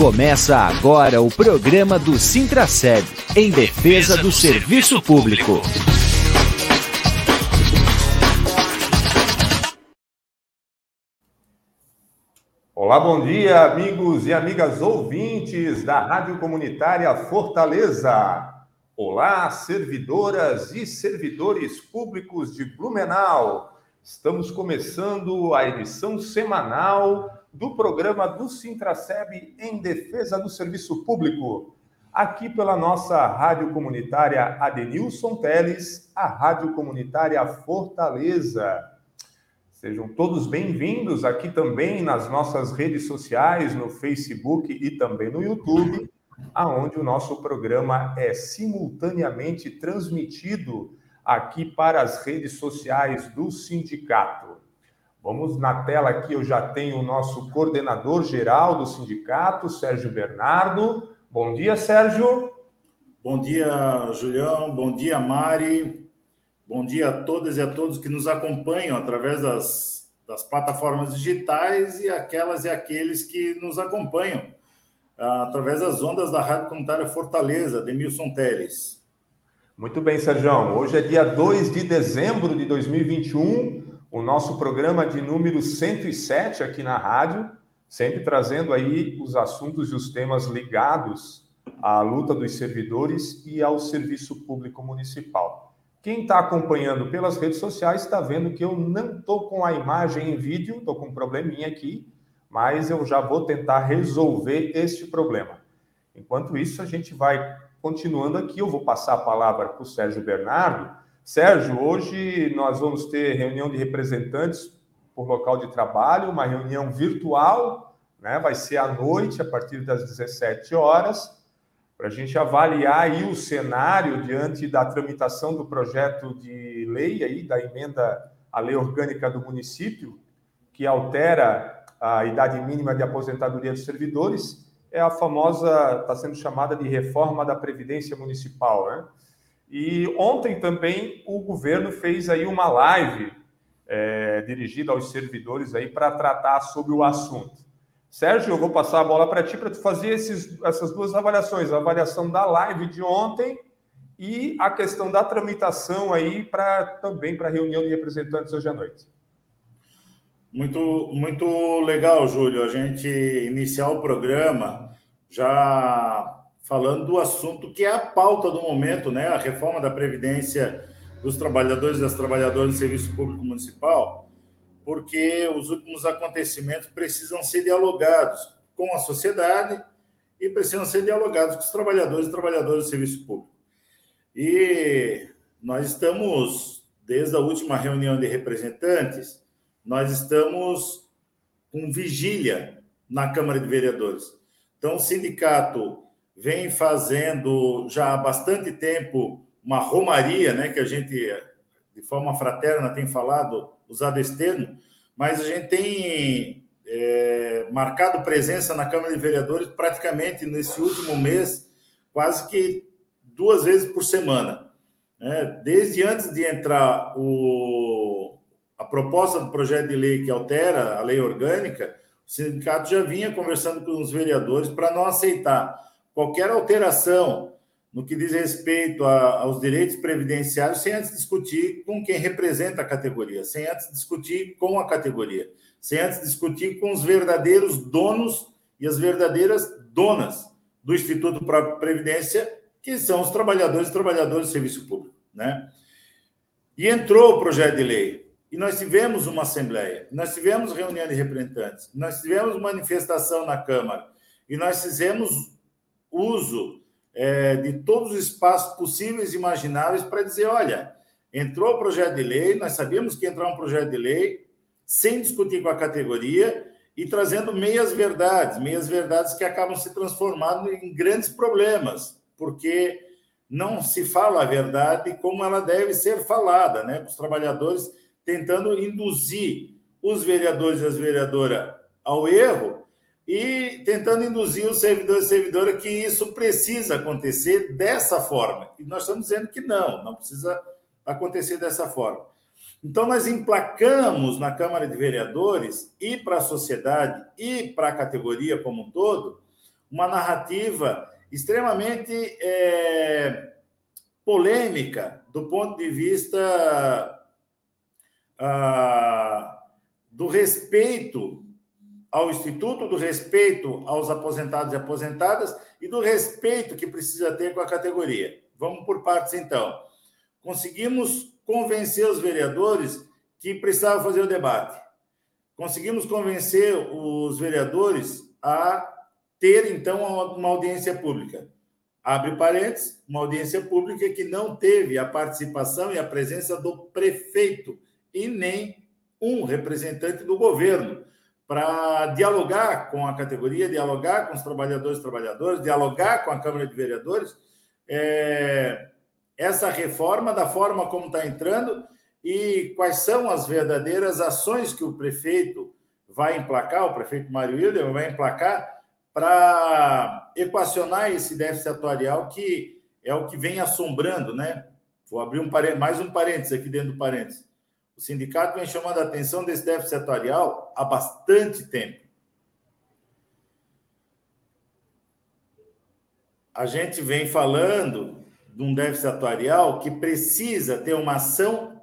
Começa agora o programa do Sintraceb, em defesa do serviço público. Olá, bom dia, amigos e amigas ouvintes da Rádio Comunitária Fortaleza. Olá, servidoras e servidores públicos de Blumenau. Estamos começando a edição semanal do programa do Sintraceb em defesa do serviço público, aqui pela nossa rádio comunitária Adenilson Teles, a rádio comunitária Fortaleza. Sejam todos bem-vindos aqui também nas nossas redes sociais, no Facebook e também no YouTube, aonde o nosso programa é simultaneamente transmitido aqui para as redes sociais do sindicato. Vamos na tela aqui, eu já tenho o nosso coordenador geral do sindicato, Sérgio Bernardo. Bom dia, Sérgio. Bom dia, Julião. Bom dia, Mari. Bom dia a todas e a todos que nos acompanham através das, das plataformas digitais e aquelas e aqueles que nos acompanham ah, através das ondas da Rádio Comunitária Fortaleza, de Milson Teles. Muito bem, Sérgio. Hoje é dia 2 de dezembro de 2021 o nosso programa de número 107 aqui na rádio, sempre trazendo aí os assuntos e os temas ligados à luta dos servidores e ao serviço público municipal. Quem está acompanhando pelas redes sociais está vendo que eu não estou com a imagem em vídeo, estou com um probleminha aqui, mas eu já vou tentar resolver este problema. Enquanto isso, a gente vai continuando aqui. Eu vou passar a palavra para o Sérgio Bernardo Sérgio, hoje nós vamos ter reunião de representantes por local de trabalho, uma reunião virtual, né? vai ser à noite, a partir das 17 horas, para a gente avaliar aí o cenário diante da tramitação do projeto de lei, aí, da emenda à lei orgânica do município, que altera a idade mínima de aposentadoria dos servidores, é a famosa, está sendo chamada de reforma da Previdência Municipal, né? E ontem também o governo fez aí uma live é, dirigida aos servidores aí para tratar sobre o assunto. Sérgio, eu vou passar a bola para ti para tu fazer esses, essas duas avaliações, a avaliação da live de ontem e a questão da tramitação aí para também para a reunião de representantes hoje à noite. Muito, muito legal, Júlio, a gente iniciar o programa já falando do assunto que é a pauta do momento, né? A reforma da Previdência dos trabalhadores e das trabalhadoras do Serviço Público Municipal, porque os últimos acontecimentos precisam ser dialogados com a sociedade e precisam ser dialogados com os trabalhadores e trabalhadoras do Serviço Público. E nós estamos, desde a última reunião de representantes, nós estamos com vigília na Câmara de Vereadores. Então, o sindicato vem fazendo já há bastante tempo uma romaria, né, que a gente, de forma fraterna, tem falado, usado esse termo, mas a gente tem é, marcado presença na Câmara de Vereadores praticamente nesse último mês, quase que duas vezes por semana. Né? Desde antes de entrar o, a proposta do projeto de lei que altera a lei orgânica, o sindicato já vinha conversando com os vereadores para não aceitar qualquer alteração no que diz respeito a, aos direitos previdenciários sem antes discutir com quem representa a categoria, sem antes discutir com a categoria, sem antes discutir com os verdadeiros donos e as verdadeiras donas do Instituto para Previdência, que são os trabalhadores e trabalhadoras do serviço público, né? E entrou o projeto de lei, e nós tivemos uma assembleia, nós tivemos reunião de representantes, nós tivemos manifestação na Câmara, e nós fizemos uso é, de todos os espaços possíveis e imagináveis para dizer: olha, entrou o projeto de lei, nós sabíamos que entrar um projeto de lei, sem discutir com a categoria e trazendo meias verdades, meias verdades que acabam se transformando em grandes problemas, porque não se fala a verdade como ela deve ser falada, né? Os trabalhadores tentando induzir os vereadores e as vereadoras ao erro e tentando induzir o servidor e servidora que isso precisa acontecer dessa forma. E nós estamos dizendo que não, não precisa acontecer dessa forma. Então, nós emplacamos na Câmara de Vereadores e para a sociedade e para a categoria como um todo uma narrativa extremamente é, polêmica do ponto de vista ah, do respeito ao Instituto, do respeito aos aposentados e aposentadas e do respeito que precisa ter com a categoria. Vamos por partes, então. Conseguimos convencer os vereadores que precisavam fazer o debate. Conseguimos convencer os vereadores a ter, então, uma audiência pública. Abre parênteses, uma audiência pública que não teve a participação e a presença do prefeito e nem um representante do governo para dialogar com a categoria, dialogar com os trabalhadores e trabalhadoras, dialogar com a Câmara de Vereadores, é, essa reforma da forma como está entrando e quais são as verdadeiras ações que o prefeito vai emplacar, o prefeito Mário Wilder vai emplacar para equacionar esse déficit atuarial que é o que vem assombrando, né? Vou abrir um mais um parênteses aqui dentro do parênteses. O sindicato vem chamando a atenção desse déficit atuarial há bastante tempo. A gente vem falando de um déficit atuarial que precisa ter uma ação,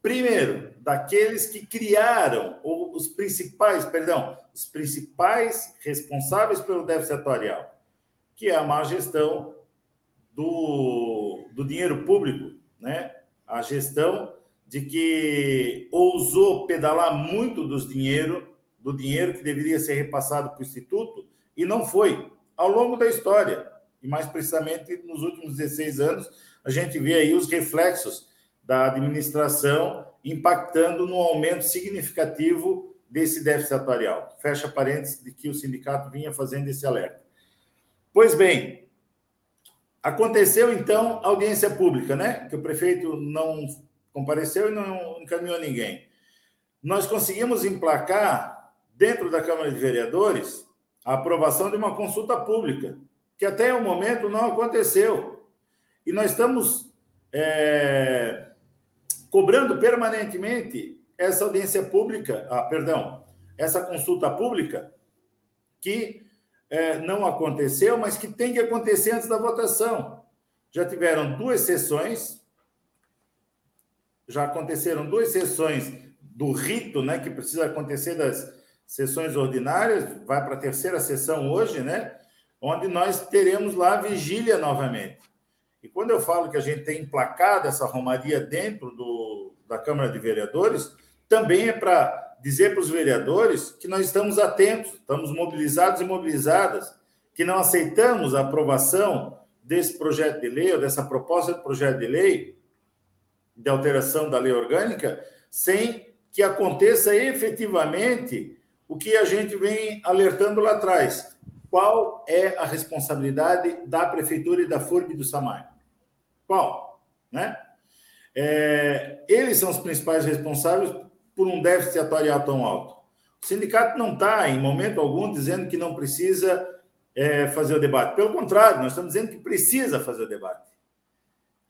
primeiro, daqueles que criaram, ou os principais, perdão, os principais responsáveis pelo déficit atuarial, que é a má gestão do, do dinheiro público, né? a gestão de que ousou pedalar muito dos dinheiro, do dinheiro que deveria ser repassado para o Instituto, e não foi. Ao longo da história, e mais precisamente nos últimos 16 anos, a gente vê aí os reflexos da administração impactando no aumento significativo desse déficit atuarial. Fecha parênteses de que o sindicato vinha fazendo esse alerta. Pois bem, aconteceu então a audiência pública, né? Que o prefeito não compareceu e não encaminhou ninguém. Nós conseguimos emplacar, dentro da Câmara de Vereadores, a aprovação de uma consulta pública, que até o momento não aconteceu. E nós estamos é, cobrando permanentemente essa audiência pública, ah, perdão, essa consulta pública, que é, não aconteceu, mas que tem que acontecer antes da votação. Já tiveram duas sessões, já aconteceram duas sessões do rito, né, que precisa acontecer das sessões ordinárias, vai para a terceira sessão hoje, né, onde nós teremos lá a vigília novamente. E quando eu falo que a gente tem emplacado essa romaria dentro do, da Câmara de Vereadores, também é para dizer para os vereadores que nós estamos atentos, estamos mobilizados e mobilizadas, que não aceitamos a aprovação desse projeto de lei ou dessa proposta de projeto de lei de alteração da lei orgânica sem que aconteça efetivamente o que a gente vem alertando lá atrás. Qual é a responsabilidade da prefeitura e da FURB do SAMAI? Qual? Né? É, eles são os principais responsáveis por um déficit atuarial tão alto. O sindicato não está, em momento algum, dizendo que não precisa é, fazer o debate. Pelo contrário, nós estamos dizendo que precisa fazer o debate.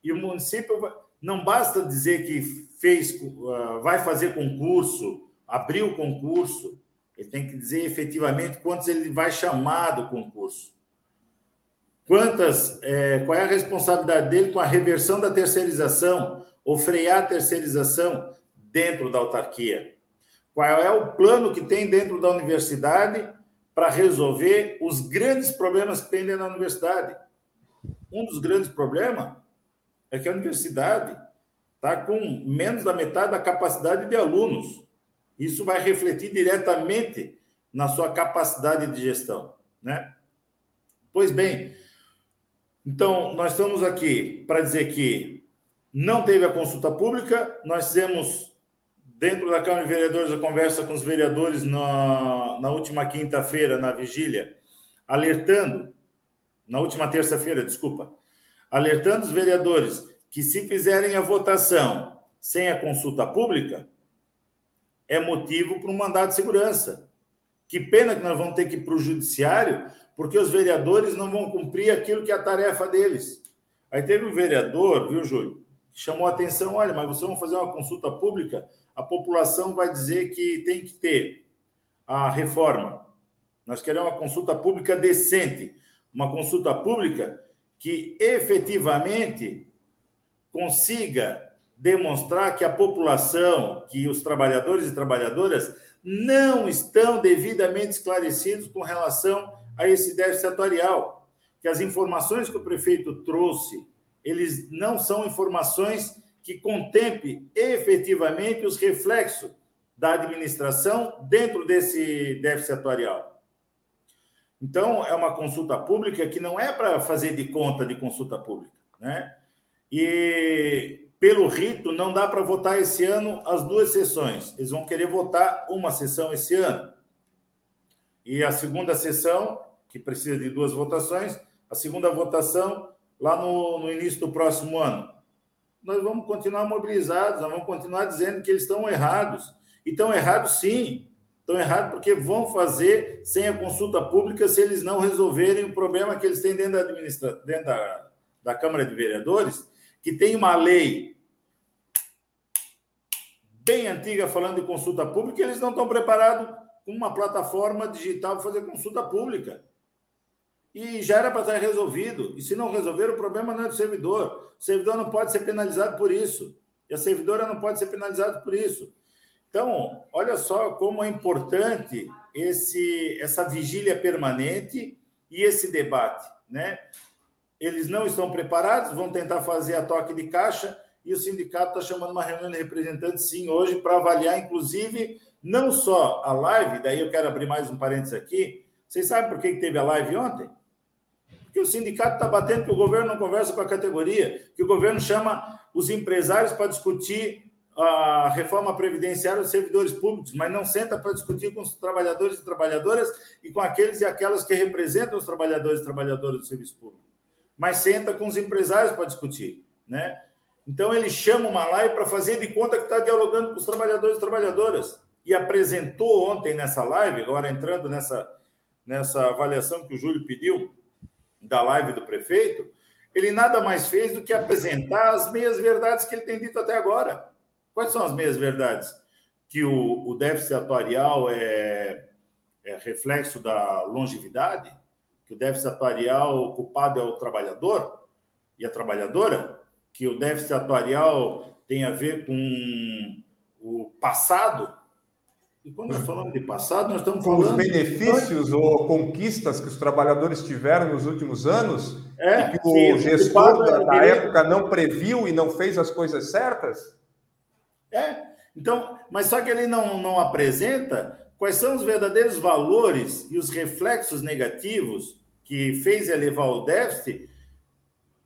E o município não basta dizer que fez, uh, vai fazer concurso, abriu concurso, ele tem que dizer efetivamente quantos ele vai chamar do concurso. Quantas, é, qual é a responsabilidade dele com a reversão da terceirização, ou frear a terceirização dentro da autarquia? Qual é o plano que tem dentro da universidade para resolver os grandes problemas que tem dentro da universidade? Um dos grandes problemas é que a universidade está com menos da metade da capacidade de alunos. Isso vai refletir diretamente na sua capacidade de gestão, né? Pois bem, então nós estamos aqui para dizer que não teve a consulta pública, nós fizemos dentro da Câmara de Vereadores a conversa com os vereadores na, na última quinta-feira, na vigília, alertando, na última terça-feira, desculpa, alertando os vereadores que, se fizerem a votação sem a consulta pública, é motivo para um mandado de segurança. Que pena que nós vamos ter que ir para o judiciário, porque os vereadores não vão cumprir aquilo que é a tarefa deles. Aí teve um vereador, viu, Júlio, que chamou a atenção: olha, mas vocês vão fazer uma consulta pública, a população vai dizer que tem que ter a reforma. Nós queremos uma consulta pública decente, uma consulta pública que efetivamente consiga demonstrar que a população, que os trabalhadores e trabalhadoras não estão devidamente esclarecidos com relação a esse déficit atuarial, que as informações que o prefeito trouxe, eles não são informações que contemplem efetivamente os reflexos da administração dentro desse déficit atuarial. Então, é uma consulta pública que não é para fazer de conta de consulta pública, né? E pelo rito, não dá para votar esse ano as duas sessões. Eles vão querer votar uma sessão esse ano. E a segunda sessão, que precisa de duas votações, a segunda votação lá no, no início do próximo ano. Nós vamos continuar mobilizados, nós vamos continuar dizendo que eles estão errados. E estão errados, sim. Estão errados porque vão fazer sem a consulta pública se eles não resolverem o problema que eles têm dentro da, administra... dentro da, da Câmara de Vereadores, que tem uma lei bem antiga falando de consulta pública, e eles não estão preparados com uma plataforma digital para fazer consulta pública. E já era para estar resolvido. E se não resolver, o problema não é do servidor. O servidor não pode ser penalizado por isso. E a servidora não pode ser penalizada por isso. Então, olha só como é importante esse, essa vigília permanente e esse debate. Né? Eles não estão preparados, vão tentar fazer a toque de caixa e o sindicato está chamando uma reunião de representantes, sim, hoje, para avaliar, inclusive, não só a live, daí eu quero abrir mais um parênteses aqui. Vocês sabem por que teve a live ontem? Porque o sindicato está batendo que o governo não conversa com a categoria, que o governo chama os empresários para discutir a reforma previdenciária dos servidores públicos, mas não senta para discutir com os trabalhadores e trabalhadoras e com aqueles e aquelas que representam os trabalhadores e trabalhadoras do serviço público. Mas senta com os empresários para discutir, né? Então, ele chama uma live para fazer de conta que está dialogando com os trabalhadores e trabalhadoras. E apresentou ontem nessa live, agora entrando nessa, nessa avaliação que o Júlio pediu, da live do prefeito, ele nada mais fez do que apresentar as meias verdades que ele tem dito até agora. Quais são as meias verdades? Que o, o déficit atuarial é, é reflexo da longevidade, que o déficit atuarial culpado é o trabalhador e a trabalhadora, que o déficit atuarial tem a ver com o passado. E quando nós falamos de passado, nós estamos falando. Os benefícios ou conquistas que os trabalhadores tiveram nos últimos anos é, e que sim, o gestor da, da época não previu e não fez as coisas certas? É, então, mas só que ele não, não apresenta quais são os verdadeiros valores e os reflexos negativos que fez elevar o déficit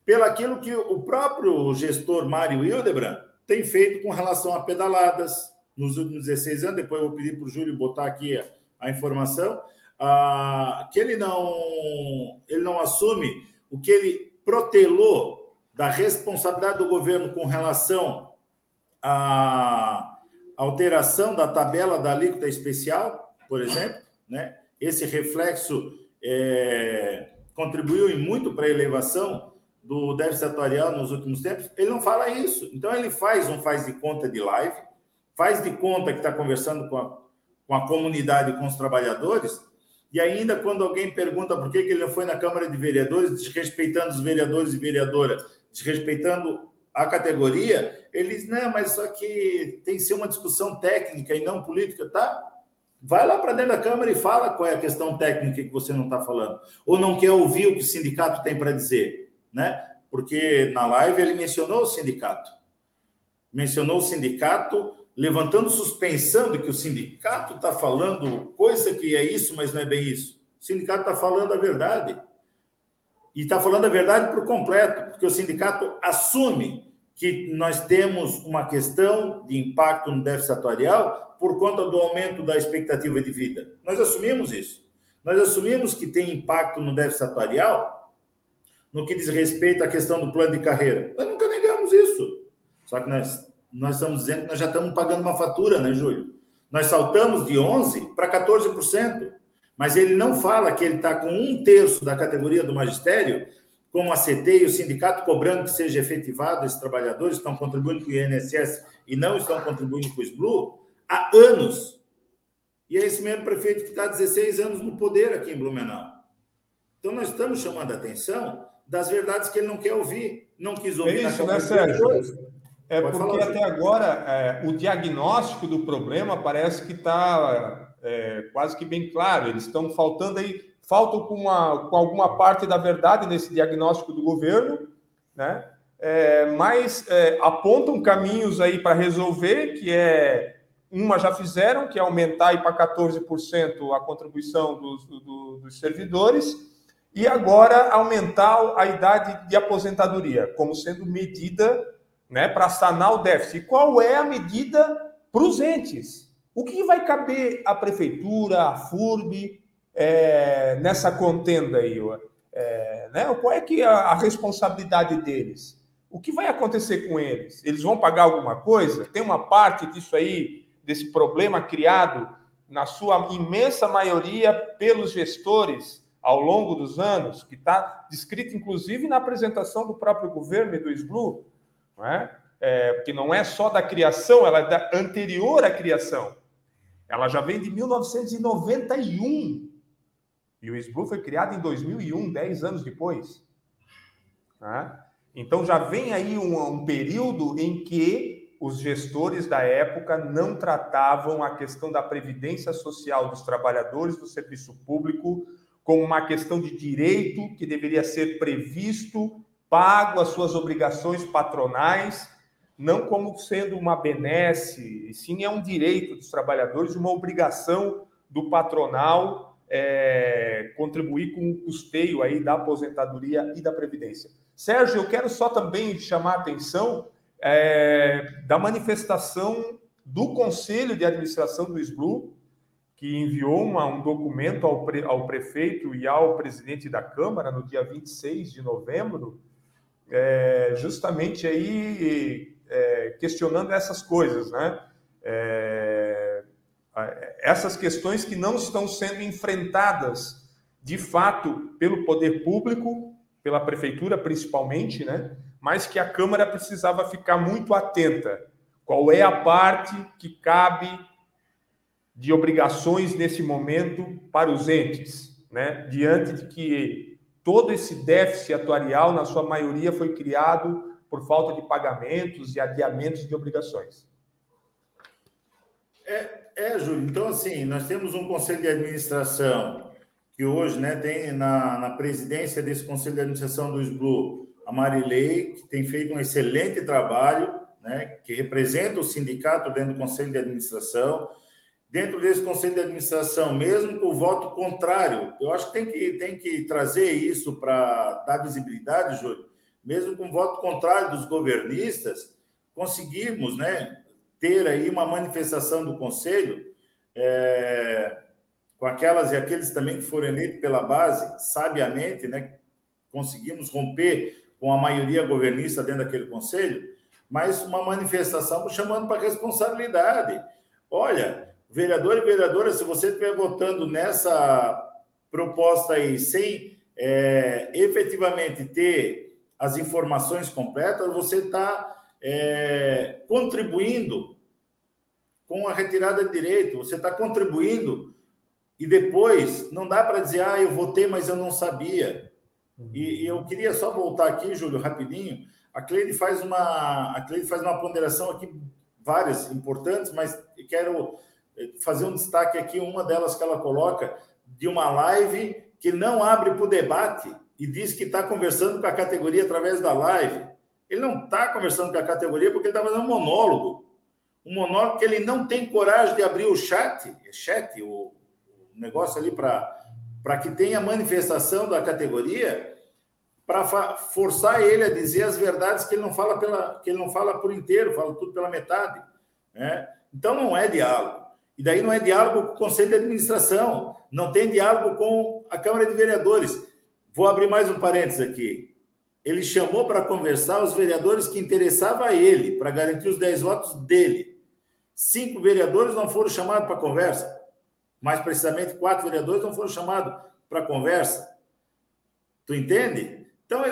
pelo aquilo que o próprio gestor Mário Hildebrand tem feito com relação a pedaladas nos últimos 16 anos. Depois eu vou pedir para o Júlio botar aqui a, a informação. Ah, que ele não, ele não assume o que ele protelou da responsabilidade do governo com relação à alteração da tabela da alíquota especial, por exemplo, né? Esse reflexo é, contribuiu em muito para a elevação do déficit atuarial nos últimos tempos, ele não fala isso. Então, ele faz um faz de conta de live, faz de conta que está conversando com a, com a comunidade, com os trabalhadores, e ainda quando alguém pergunta por que, que ele não foi na Câmara de Vereadores, desrespeitando os vereadores e vereadoras, desrespeitando a categoria, ele diz, não, mas só que tem que ser uma discussão técnica e não política, tá? Vai lá para dentro da Câmara e fala qual é a questão técnica que você não está falando. Ou não quer ouvir o que o sindicato tem para dizer né? Porque na live ele mencionou o sindicato. Mencionou o sindicato, levantando suspensão de que o sindicato está falando coisa que é isso, mas não é bem isso. O sindicato está falando a verdade. E está falando a verdade por completo, porque o sindicato assume que nós temos uma questão de impacto no déficit atuarial por conta do aumento da expectativa de vida. Nós assumimos isso. Nós assumimos que tem impacto no déficit atuarial no que diz respeito à questão do plano de carreira. Nós nunca negamos isso. Só que nós, nós estamos dizendo que nós já estamos pagando uma fatura, né, Júlio? Nós saltamos de 11% para 14%. Mas ele não fala que ele está com um terço da categoria do magistério, como a CT e o sindicato cobrando que seja efetivado, esses trabalhadores estão contribuindo com o INSS e não estão contribuindo com o SBLU há anos. E é esse mesmo prefeito que está há 16 anos no poder aqui em Blumenau. Então, nós estamos chamando a atenção das verdades que ele não quer ouvir, não quis ouvir. É isso, né, Sérgio? É Pode porque falar, até agora é, o diagnóstico do problema parece que está é, quase que bem claro. Eles estão faltando aí, faltam com, uma, com alguma parte da verdade nesse diagnóstico do governo, né? É, mas é, apontam caminhos aí para resolver, que é uma já fizeram, que é aumentar para 14% a contribuição dos, do, dos servidores, e agora aumentar a idade de aposentadoria, como sendo medida né, para sanar o déficit. E qual é a medida para os entes? O que vai caber à prefeitura, à FURB, é, nessa contenda aí? É, né? Qual é que é a responsabilidade deles? O que vai acontecer com eles? Eles vão pagar alguma coisa? Tem uma parte disso aí desse problema criado, na sua imensa maioria, pelos gestores ao longo dos anos, que está descrito inclusive na apresentação do próprio governo e do SBLU, não é? É, porque não é só da criação, ela é da anterior à criação. Ela já vem de 1991. E o SBLU foi criado em 2001, 10 anos depois. É? Então já vem aí um, um período em que os gestores da época não tratavam a questão da previdência social dos trabalhadores do serviço público como uma questão de direito que deveria ser previsto, pago as suas obrigações patronais, não como sendo uma benesse, sim é um direito dos trabalhadores, uma obrigação do patronal é, contribuir com o custeio aí da aposentadoria e da previdência. Sérgio, eu quero só também chamar a atenção é, da manifestação do Conselho de Administração do SBLU, que enviou uma, um documento ao, pre, ao, prefeito e ao presidente da Câmara no dia 26 de novembro, é, justamente aí é, questionando essas coisas, né? É, essas questões que não estão sendo enfrentadas de fato pelo poder público, pela prefeitura principalmente, né? mas que a Câmara precisava ficar muito atenta. Qual é a parte que cabe de obrigações nesse momento para os entes, né? diante de que todo esse déficit atuarial, na sua maioria, foi criado por falta de pagamentos e adiamentos de obrigações. É, é Júlio. Então, assim, nós temos um conselho de administração que hoje né, tem na, na presidência desse conselho de administração do SBLU a Marilei, que tem feito um excelente trabalho, né, que representa o sindicato dentro do conselho de administração. Dentro desse conselho de administração, mesmo com o voto contrário, eu acho que tem que, tem que trazer isso para dar visibilidade, Júlio. Mesmo com voto contrário dos governistas, conseguimos né, ter aí uma manifestação do conselho. É, com aquelas e aqueles também que foram eleitos pela base, sabiamente, né, conseguimos romper com a maioria governista dentro daquele conselho, mas uma manifestação chamando para responsabilidade. Olha, vereador e vereadora, se você estiver votando nessa proposta aí sem é, efetivamente ter as informações completas, você está é, contribuindo com a retirada de direito, você está contribuindo e depois não dá para dizer, ah, eu votei, mas eu não sabia. E, e, eu queria só voltar aqui, Júlio, rapidinho. A Cleide faz uma, a Cleide faz uma ponderação aqui, várias importantes, mas quero eh, fazer um destaque aqui, uma delas que ela coloca, de uma live que não abre para o debate e diz que está conversando com a categoria através da live. Ele não está conversando com a categoria porque ele está fazendo um monólogo. Um monólogo que ele não tem coragem de abrir o chat, é chat, o, o negócio ali para que tenha manifestação da categoria, para forçar ele a dizer as verdades que ele não fala pela que ele não fala por inteiro, fala tudo pela metade, né? Então não é diálogo. E daí não é diálogo com o conselho de administração, não tem diálogo com a Câmara de Vereadores. Vou abrir mais um parênteses aqui. Ele chamou para conversar os vereadores que interessavam a ele, para garantir os 10 votos dele. Cinco vereadores não foram chamados para conversa mais precisamente quatro vereadores não foram chamados para conversa. Tu entende? Então,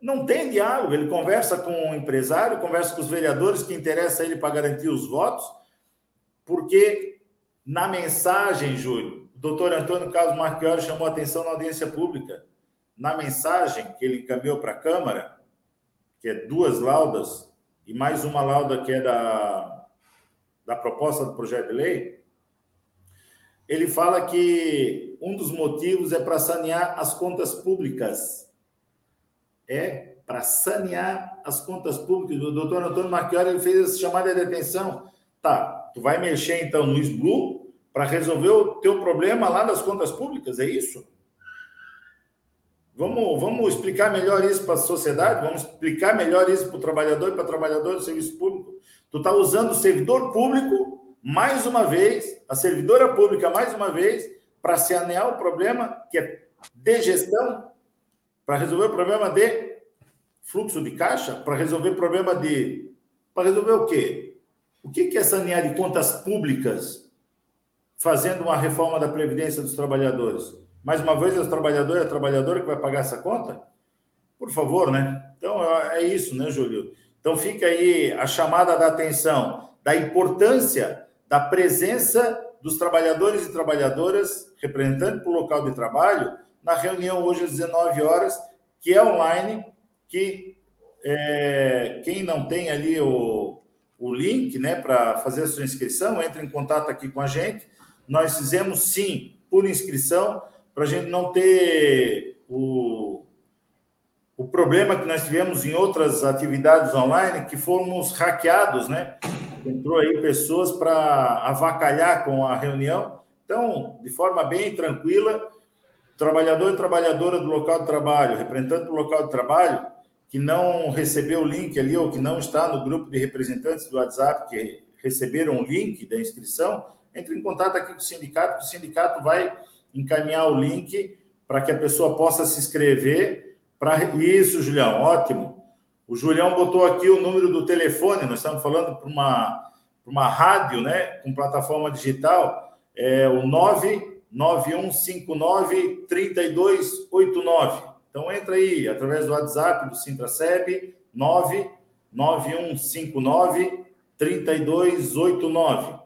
não tem diálogo. Ele conversa com o empresário, conversa com os vereadores que interessa a ele para garantir os votos, porque Na mensagem, Júlio, o doutor Antônio Carlos Marchiori chamou a atenção na audiência pública. Na mensagem que ele encaminhou para a Câmara, que é duas laudas, e mais uma lauda que é da, da proposta do projeto de lei, ele fala que um dos motivos é para sanear as contas públicas. É para sanear as contas públicas. O doutor Antônio Marchiori ele fez essa chamada de atenção. Tá, tu vai mexer então no SBLU para resolver o teu problema lá das contas públicas, é isso? Vamos, vamos explicar melhor isso para a sociedade, vamos explicar melhor isso para o trabalhador e para o trabalhador do serviço público. Tu está usando o servidor público mais uma vez, a servidora pública, mais uma vez, para sanear o problema que é de gestão, para resolver o problema de fluxo de caixa, para resolver o problema de. Para resolver o quê? O que é sanear de contas públicas fazendo uma reforma da Previdência dos Trabalhadores? Mais uma vez, é o trabalhador e a trabalhadora que vai pagar essa conta? Por favor, né? Então, é isso, né, Júlio? Então, fica aí a chamada da atenção da importância da presença dos trabalhadores e trabalhadoras, representando para o local de trabalho, na reunião hoje às 19 horas, que é online, que é, quem não tem ali o, o link né, para fazer a sua inscrição, entre em contato aqui com a gente. Nós fizemos sim por inscrição, para a gente não ter o, o problema que nós tivemos em outras atividades online, que fomos hackeados, né? entrou aí pessoas para avacalhar com a reunião. Então, de forma bem tranquila, trabalhador e trabalhadora do local de trabalho, representante do local de trabalho, que não recebeu o link ali ou que não está no grupo de representantes do WhatsApp que receberam o link da inscrição, entre em contato aqui com o sindicato, que o sindicato vai encaminhar o link para que a pessoa possa se inscrever para isso, Julião, ótimo. O Julião botou aqui o número do telefone, nós estamos falando para uma, uma rádio, né, com plataforma digital, é o 99159 3289. Então entra aí através do WhatsApp do Sintraceb 99159 3289.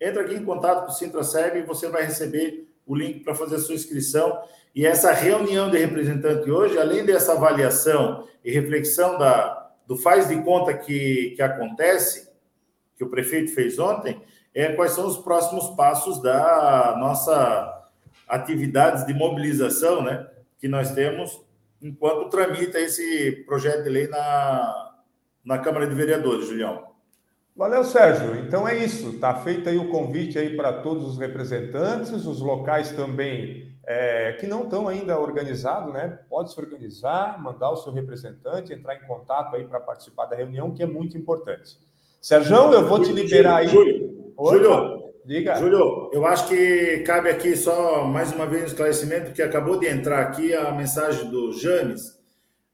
Entra aqui em contato com o Sintraceb e você vai receber o link para fazer a sua inscrição e essa reunião de representante hoje, além dessa avaliação e reflexão da, do faz de conta que, que acontece, que o prefeito fez ontem, é quais são os próximos passos da nossa atividades de mobilização, né, que nós temos enquanto tramita esse projeto de lei na, na Câmara de Vereadores, Julião. Valeu, Sérgio. Então é isso. Está feito aí o convite aí para todos os representantes, os locais também é, que não estão ainda organizados, né? Pode se organizar, mandar o seu representante, entrar em contato aí para participar da reunião, que é muito importante. Sérgio, eu vou te liberar aí. Júlio, Júlio, diga. Júlio, eu acho que cabe aqui só mais uma vez um esclarecimento, que acabou de entrar aqui a mensagem do James.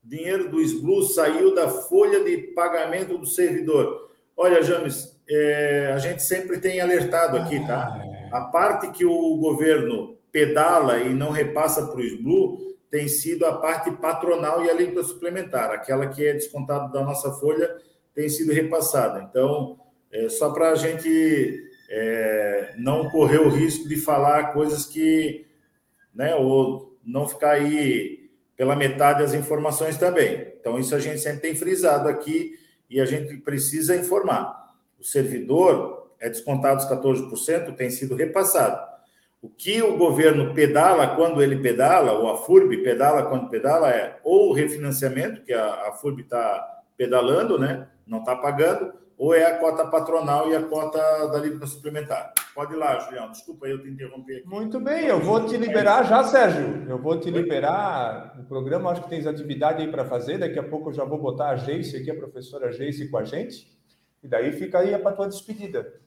Dinheiro do SBLU saiu da folha de pagamento do servidor. Olha, James, é, a gente sempre tem alertado aqui, tá? Ah, é. A parte que o governo pedala e não repassa para o SBLU tem sido a parte patronal e a alíquota suplementar, aquela que é descontada da nossa folha tem sido repassada. Então, é, só para a gente é, não correr o risco de falar coisas que, né, ou não ficar aí pela metade as informações também. Então, isso a gente sempre tem frisado aqui e a gente precisa informar. O servidor é descontado os 14%, tem sido repassado. O que o governo pedala quando ele pedala, ou a FURB pedala quando pedala, é ou o refinanciamento, que a, a FURB está pedalando, né? não está pagando, ou é a cota patronal e a cota da alíquota suplementar. Pode ir lá, Julião. Desculpa eu te interromper. Aqui. Muito bem, eu vou te liberar já, Sérgio. Eu vou te liberar o programa. Acho que tens atividade aí para fazer. Daqui a pouco eu já vou botar a Geice aqui, a professora Geice com a gente. E daí fica aí para a tua despedida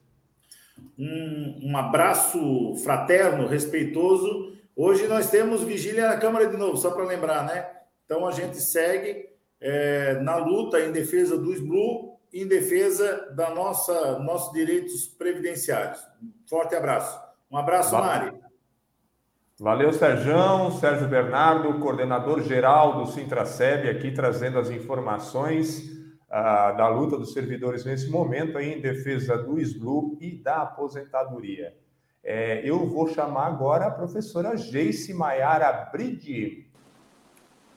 um, um abraço fraterno, respeitoso. Hoje nós temos vigília na Câmara de novo, só para lembrar, né? Então a gente segue é, na luta em defesa do SBLU e em defesa da nossa nossos direitos previdenciários. Forte abraço. Um abraço, Valeu. Mari. Valeu, Sérgio. Sérgio Bernardo, coordenador geral do Sintraceb, aqui trazendo as informações da luta dos servidores nesse momento aí em defesa do SBLU e da aposentadoria. É, eu vou chamar agora a professora Geice Maiara Bridi.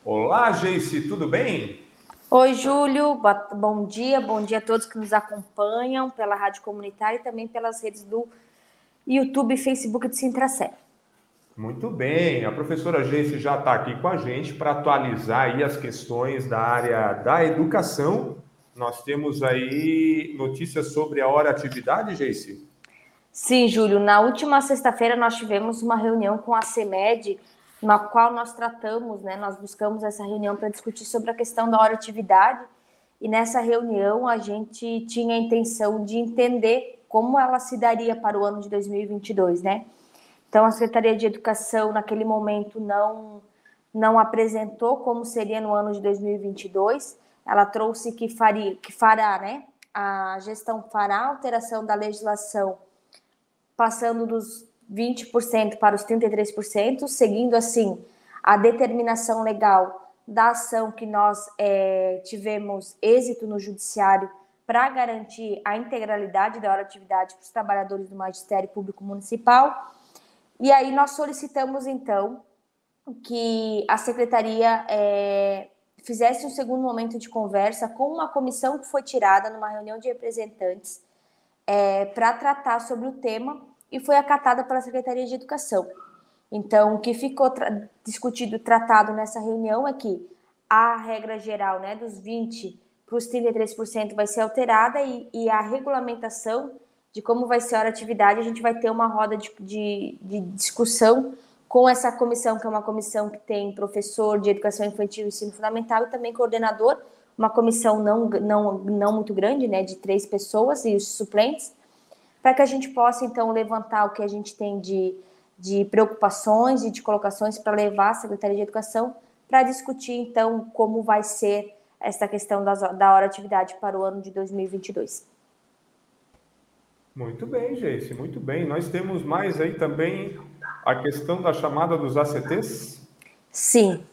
Olá, Geice, tudo bem? Oi, Júlio, bom dia, bom dia a todos que nos acompanham pela Rádio Comunitária e também pelas redes do YouTube e Facebook de Sintracé. Muito bem, a professora Geice já está aqui com a gente para atualizar aí as questões da área da educação. Nós temos aí notícias sobre a hora atividade, Geice? Sim, Júlio. Na última sexta-feira nós tivemos uma reunião com a CEMED, na qual nós tratamos, né, nós buscamos essa reunião para discutir sobre a questão da hora atividade. E nessa reunião a gente tinha a intenção de entender como ela se daria para o ano de 2022, né? Então, a Secretaria de Educação, naquele momento, não, não apresentou como seria no ano de 2022. Ela trouxe que, faria, que fará, né? A gestão fará alteração da legislação, passando dos 20% para os 33%, seguindo assim a determinação legal da ação que nós é, tivemos êxito no judiciário para garantir a integralidade da hora de atividade para os trabalhadores do Magistério Público Municipal. E aí nós solicitamos, então, que a secretaria é, fizesse um segundo momento de conversa com uma comissão que foi tirada numa reunião de representantes é, para tratar sobre o tema e foi acatada pela Secretaria de Educação. Então, o que ficou tra discutido, tratado nessa reunião é que a regra geral né, dos 20% para os 33% vai ser alterada e, e a regulamentação de como vai ser a atividade, a gente vai ter uma roda de, de, de, discussão com essa comissão, que é uma comissão que tem professor de educação infantil e ensino fundamental e também coordenador, uma comissão não, não, não muito grande, né, de três pessoas e os suplentes, para que a gente possa, então, levantar o que a gente tem de, de preocupações e de colocações para levar a Secretaria de Educação para discutir, então, como vai ser essa questão das, da hora atividade para o ano de 2022. Muito bem, Geice, muito bem. Nós temos mais aí também a questão da chamada dos ACTs? Sim.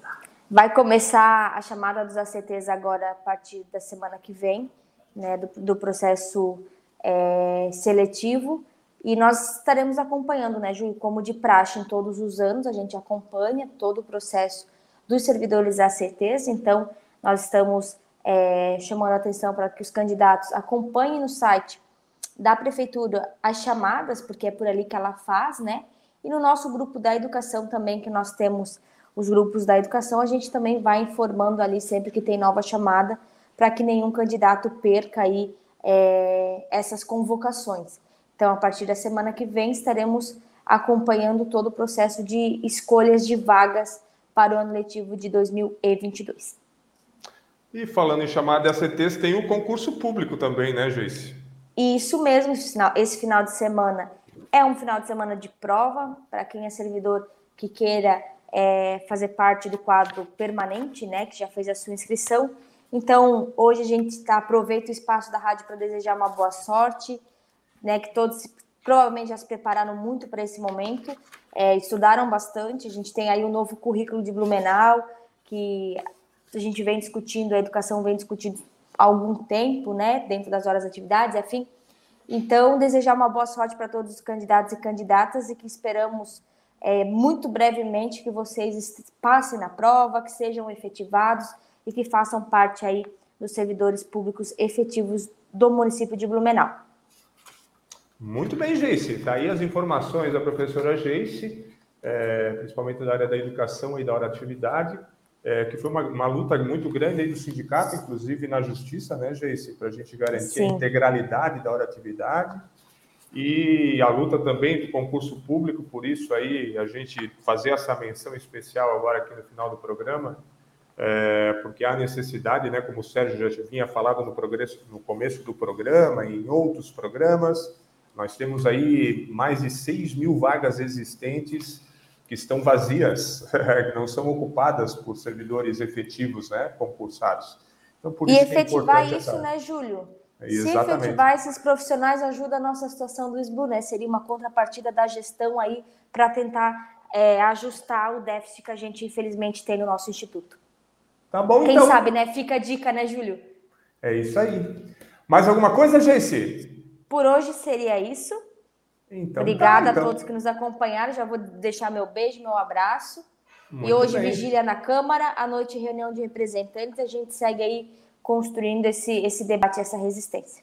Vai começar a chamada dos ACTs agora a partir da semana que vem, né, do, do processo é, seletivo. E nós estaremos acompanhando, né, Ju, como de praxe em todos os anos, a gente acompanha todo o processo dos servidores ACTs. Então, nós estamos é, chamando a atenção para que os candidatos acompanhem no site da prefeitura as chamadas, porque é por ali que ela faz, né? E no nosso grupo da educação também, que nós temos os grupos da educação, a gente também vai informando ali sempre que tem nova chamada, para que nenhum candidato perca aí é, essas convocações. Então, a partir da semana que vem, estaremos acompanhando todo o processo de escolhas de vagas para o ano letivo de 2022. E falando em chamada de ACTs, tem o concurso público também, né, Joyce? Isso mesmo, esse final, esse final de semana é um final de semana de prova para quem é servidor que queira é, fazer parte do quadro permanente, né, que já fez a sua inscrição. Então, hoje a gente está aproveita o espaço da rádio para desejar uma boa sorte, né, que todos provavelmente já se prepararam muito para esse momento, é, estudaram bastante. A gente tem aí um novo currículo de Blumenau que a gente vem discutindo, a educação vem discutindo algum tempo, né, dentro das horas de atividades, enfim. Então, desejar uma boa sorte para todos os candidatos e candidatas e que esperamos é, muito brevemente que vocês passem na prova, que sejam efetivados e que façam parte aí dos servidores públicos efetivos do município de Blumenau. Muito bem, Geice. Está aí as informações da professora Geice, é, principalmente da área da educação e da hora atividade é, que foi uma, uma, luta muito grande aí do sindicato, inclusive na justiça, né, Geice, para a gente garantir Sim. a integralidade da hora atividade e a luta também do concurso público, por isso aí a gente fazer essa menção especial agora aqui no final do programa, é, porque há necessidade, né, como o Sérgio já vinha falado no, progresso, no começo do programa em outros programas, nós temos aí mais de 6 mil vagas existentes que estão vazias, que não são ocupadas por servidores efetivos, né, concursados. Então, por e isso é efetivar é isso, essa... né, Júlio? Exatamente. Se efetivar esses profissionais ajuda a nossa situação do SBU, né? Seria uma contrapartida da gestão aí para tentar é, ajustar o déficit que a gente infelizmente tem no nosso instituto. Tá bom, Quem então. sabe, né? Fica a dica, né, Júlio? É isso aí. Mais alguma coisa, Jesse? Por hoje seria isso. Então, Obrigada tá, então. a todos que nos acompanharam. Já vou deixar meu beijo, meu abraço. Muito e hoje, bem. vigília na Câmara, à noite, reunião de representantes. A gente segue aí construindo esse, esse debate, essa resistência.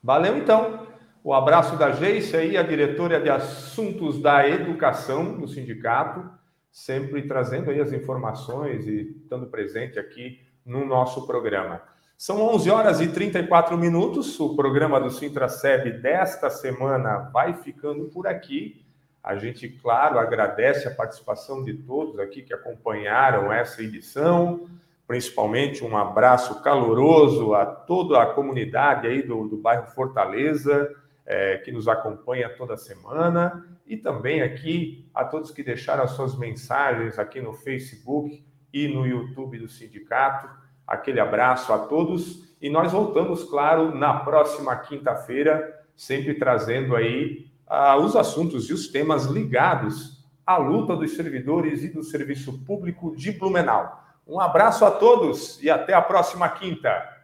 Valeu, então. O abraço da Geice aí, a diretora de assuntos da educação do sindicato, sempre trazendo aí as informações e estando presente aqui no nosso programa. São 11 horas e 34 minutos. O programa do Sintraceb desta semana vai ficando por aqui. A gente, claro, agradece a participação de todos aqui que acompanharam essa edição, principalmente um abraço caloroso a toda a comunidade aí do, do bairro Fortaleza, é, que nos acompanha toda semana, e também aqui a todos que deixaram as suas mensagens aqui no Facebook e no YouTube do sindicato. Aquele abraço a todos e nós voltamos, claro, na próxima quinta-feira, sempre trazendo aí ah, os assuntos e os temas ligados à luta dos servidores e do serviço público de Blumenau. Um abraço a todos e até a próxima quinta.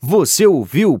Você ouviu